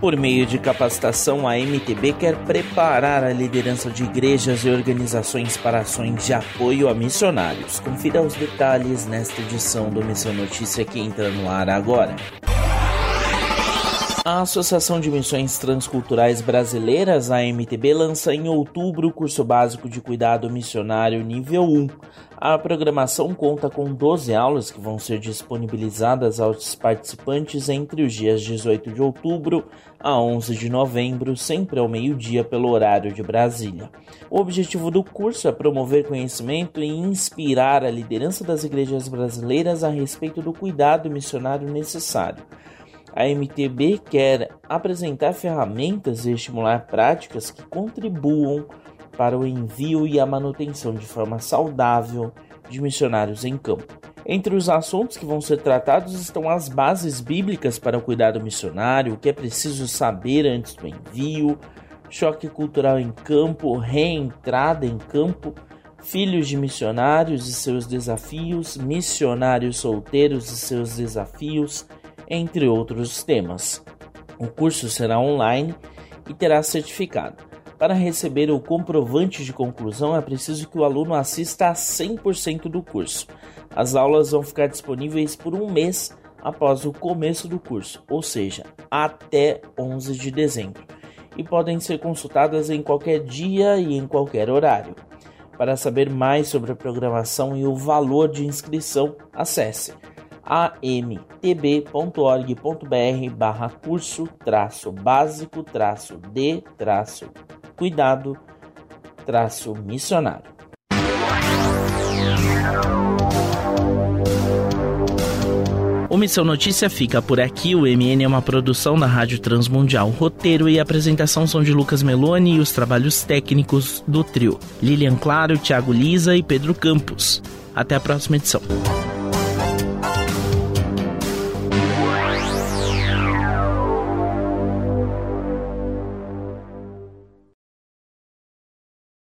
Por meio de capacitação, a MTB quer preparar a liderança de igrejas e organizações para ações de apoio a missionários. Confira os detalhes nesta edição do Missão Notícia que entra no ar agora. A Associação de Missões Transculturais Brasileiras, a MTB, lança em outubro o curso básico de cuidado missionário nível 1. A programação conta com 12 aulas que vão ser disponibilizadas aos participantes entre os dias 18 de outubro a 11 de novembro, sempre ao meio-dia pelo horário de Brasília. O objetivo do curso é promover conhecimento e inspirar a liderança das igrejas brasileiras a respeito do cuidado missionário necessário a MTB quer apresentar ferramentas e estimular práticas que contribuam para o envio e a manutenção de forma saudável de missionários em campo. Entre os assuntos que vão ser tratados estão as bases bíblicas para o cuidado missionário, o que é preciso saber antes do envio, choque cultural em campo, reentrada em campo, filhos de missionários e seus desafios, missionários solteiros e seus desafios, entre outros temas. O curso será online e terá certificado. Para receber o comprovante de conclusão, é preciso que o aluno assista a 100% do curso. As aulas vão ficar disponíveis por um mês após o começo do curso, ou seja, até 11 de dezembro, e podem ser consultadas em qualquer dia e em qualquer horário. Para saber mais sobre a programação e o valor de inscrição, acesse amtb.org.br barra curso traço básico traço de traço cuidado traço missionário. O Missão Notícia fica por aqui. O MN é uma produção da Rádio Transmundial. Roteiro e apresentação são de Lucas Meloni e os trabalhos técnicos do trio. Lilian Claro, Thiago Lisa e Pedro Campos. Até a próxima edição.